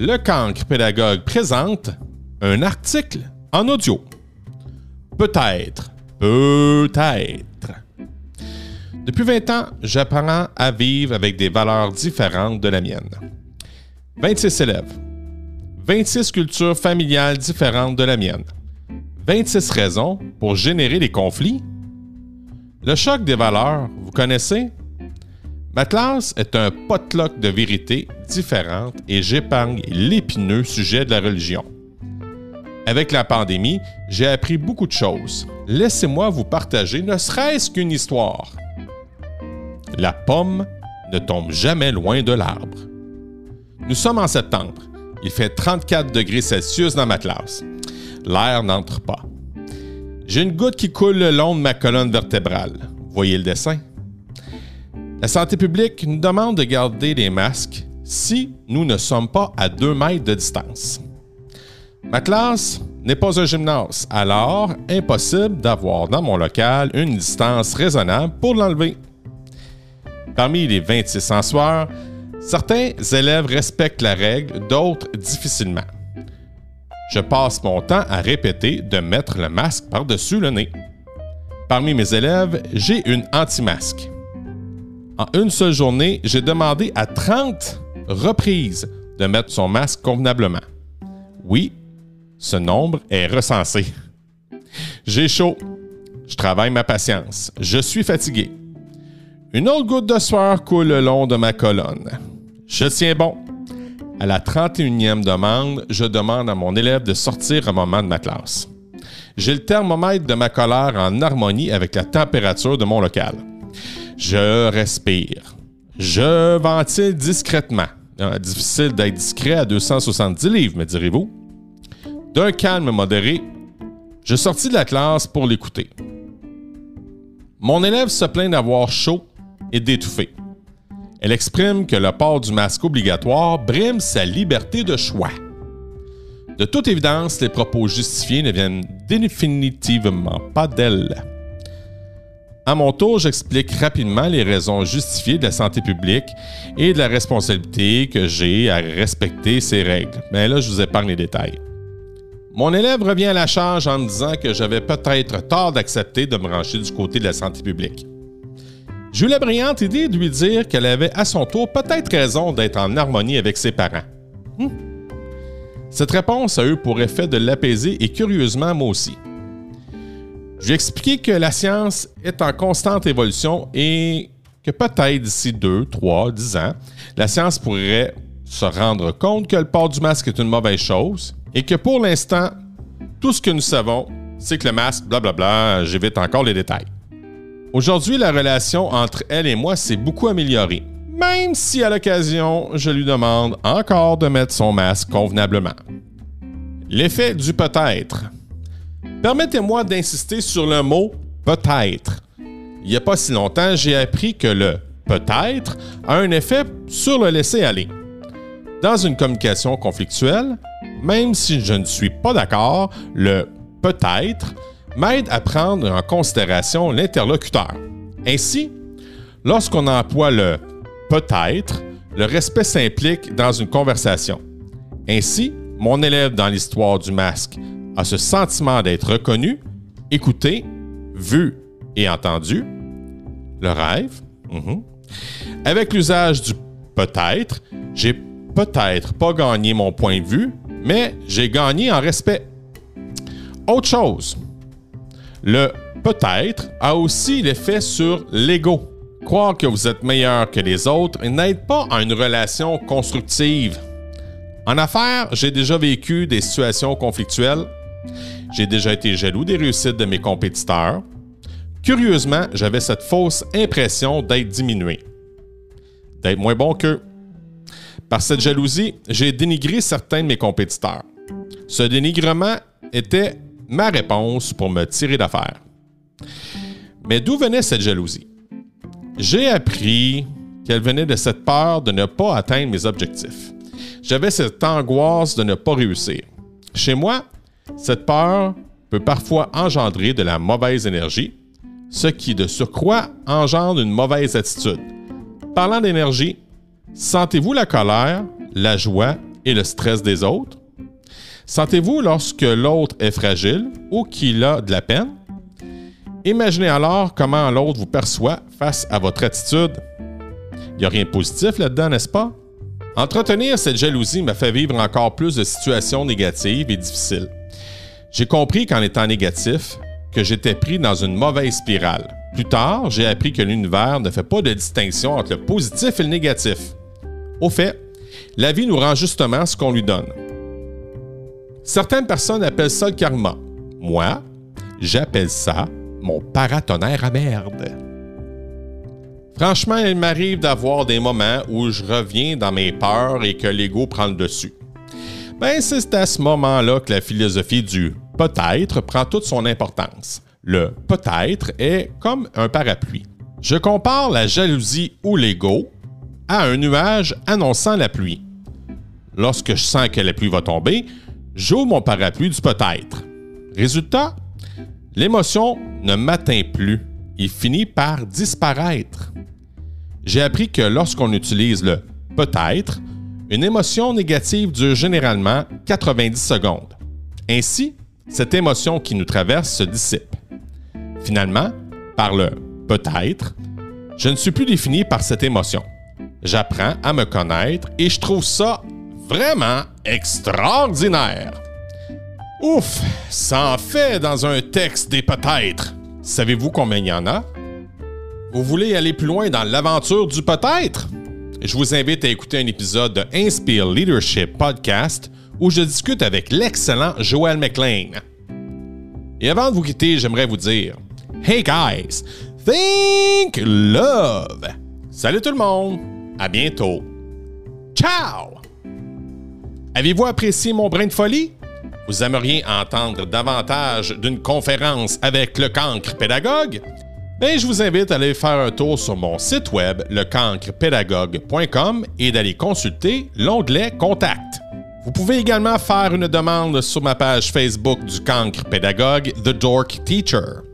Le cancre pédagogue présente un article en audio. Peut-être, peut-être. Depuis 20 ans, j'apprends à vivre avec des valeurs différentes de la mienne. 26 élèves. 26 cultures familiales différentes de la mienne. 26 raisons pour générer des conflits. Le choc des valeurs, vous connaissez? Ma classe est un potluck de vérités différentes et j'épargne l'épineux sujet de la religion. Avec la pandémie, j'ai appris beaucoup de choses. Laissez-moi vous partager ne serait-ce qu'une histoire. La pomme ne tombe jamais loin de l'arbre. Nous sommes en septembre. Il fait 34 degrés Celsius dans ma classe. L'air n'entre pas. J'ai une goutte qui coule le long de ma colonne vertébrale. Voyez le dessin? La santé publique nous demande de garder les masques si nous ne sommes pas à 2 mètres de distance. Ma classe n'est pas un gymnase, alors impossible d'avoir dans mon local une distance raisonnable pour l'enlever. Parmi les 26 ensoirs, certains élèves respectent la règle, d'autres difficilement. Je passe mon temps à répéter de mettre le masque par-dessus le nez. Parmi mes élèves, j'ai une anti-masque. En une seule journée, j'ai demandé à 30 reprises de mettre son masque convenablement. Oui, ce nombre est recensé. J'ai chaud. Je travaille ma patience. Je suis fatigué. Une autre goutte de sueur coule le long de ma colonne. Je tiens bon. À la 31e demande, je demande à mon élève de sortir un moment de ma classe. J'ai le thermomètre de ma colère en harmonie avec la température de mon local. Je respire. Je ventile discrètement. Ah, difficile d'être discret à 270 livres, me direz-vous. D'un calme modéré, je sortis de la classe pour l'écouter. Mon élève se plaint d'avoir chaud et d'étouffer. Elle exprime que le port du masque obligatoire brime sa liberté de choix. De toute évidence, les propos justifiés ne viennent définitivement pas d'elle. À mon tour, j'explique rapidement les raisons justifiées de la santé publique et de la responsabilité que j'ai à respecter ces règles. Mais là, je vous épargne les détails. Mon élève revient à la charge en me disant que j'avais peut-être tort d'accepter de me rancher du côté de la santé publique. J'ai eu la brillante idée de lui dire qu'elle avait à son tour peut-être raison d'être en harmonie avec ses parents. Hmm. Cette réponse a eu pour effet de l'apaiser et curieusement moi aussi. Je lui ai expliqué que la science est en constante évolution et que peut-être d'ici 2, 3, 10 ans, la science pourrait se rendre compte que le port du masque est une mauvaise chose et que pour l'instant, tout ce que nous savons, c'est que le masque, blablabla, j'évite encore les détails. Aujourd'hui, la relation entre elle et moi s'est beaucoup améliorée, même si à l'occasion, je lui demande encore de mettre son masque convenablement. L'effet du peut-être. Permettez-moi d'insister sur le mot peut-être. Il n'y a pas si longtemps, j'ai appris que le peut-être a un effet sur le laisser-aller. Dans une communication conflictuelle, même si je ne suis pas d'accord, le peut-être m'aide à prendre en considération l'interlocuteur. Ainsi, lorsqu'on emploie le peut-être, le respect s'implique dans une conversation. Ainsi, mon élève dans l'histoire du masque a ce sentiment d'être reconnu, écouté, vu et entendu. Le rêve. Mhm. Avec l'usage du peut-être, j'ai peut-être pas gagné mon point de vue, mais j'ai gagné en respect. Autre chose, le peut-être a aussi l'effet sur l'ego. Croire que vous êtes meilleur que les autres n'aide pas à une relation constructive. En affaires, j'ai déjà vécu des situations conflictuelles j'ai déjà été jaloux des réussites de mes compétiteurs. Curieusement, j'avais cette fausse impression d'être diminué, d'être moins bon qu'eux. Par cette jalousie, j'ai dénigré certains de mes compétiteurs. Ce dénigrement était ma réponse pour me tirer d'affaire. Mais d'où venait cette jalousie? J'ai appris qu'elle venait de cette peur de ne pas atteindre mes objectifs. J'avais cette angoisse de ne pas réussir. Chez moi, cette peur peut parfois engendrer de la mauvaise énergie, ce qui de surcroît engendre une mauvaise attitude. Parlant d'énergie, sentez-vous la colère, la joie et le stress des autres? Sentez-vous lorsque l'autre est fragile ou qu'il a de la peine? Imaginez alors comment l'autre vous perçoit face à votre attitude. Il n'y a rien de positif là-dedans, n'est-ce pas? Entretenir cette jalousie m'a fait vivre encore plus de situations négatives et difficiles. J'ai compris qu'en étant négatif, que j'étais pris dans une mauvaise spirale. Plus tard, j'ai appris que l'univers ne fait pas de distinction entre le positif et le négatif. Au fait, la vie nous rend justement ce qu'on lui donne. Certaines personnes appellent ça le karma. Moi, j'appelle ça mon paratonnerre à merde. Franchement, il m'arrive d'avoir des moments où je reviens dans mes peurs et que l'ego prend le dessus. Ben, c'est à ce moment-là que la philosophie du peut-être prend toute son importance. Le peut-être est comme un parapluie. Je compare la jalousie ou l'ego à un nuage annonçant la pluie. Lorsque je sens que la pluie va tomber, j'ouvre mon parapluie du peut-être. Résultat, l'émotion ne m'atteint plus. Il finit par disparaître. J'ai appris que lorsqu'on utilise le peut-être, une émotion négative dure généralement 90 secondes. Ainsi, cette émotion qui nous traverse se dissipe. Finalement, par le peut-être, je ne suis plus défini par cette émotion. J'apprends à me connaître et je trouve ça vraiment extraordinaire. Ouf, ça en fait dans un texte des peut-être. Savez-vous combien il y en a? Vous voulez aller plus loin dans l'aventure du peut-être? Je vous invite à écouter un épisode de Inspire Leadership Podcast où je discute avec l'excellent Joel McLean. Et avant de vous quitter, j'aimerais vous dire Hey guys, think love! Salut tout le monde! À bientôt! Ciao! Avez-vous apprécié mon brin de folie? Vous aimeriez entendre davantage d'une conférence avec le cancre pédagogue? Bien, je vous invite à aller faire un tour sur mon site web, lecancrepédagogue.com et d'aller consulter l'onglet Contact. Vous pouvez également faire une demande sur ma page Facebook du cancre pédagogue The Dork Teacher.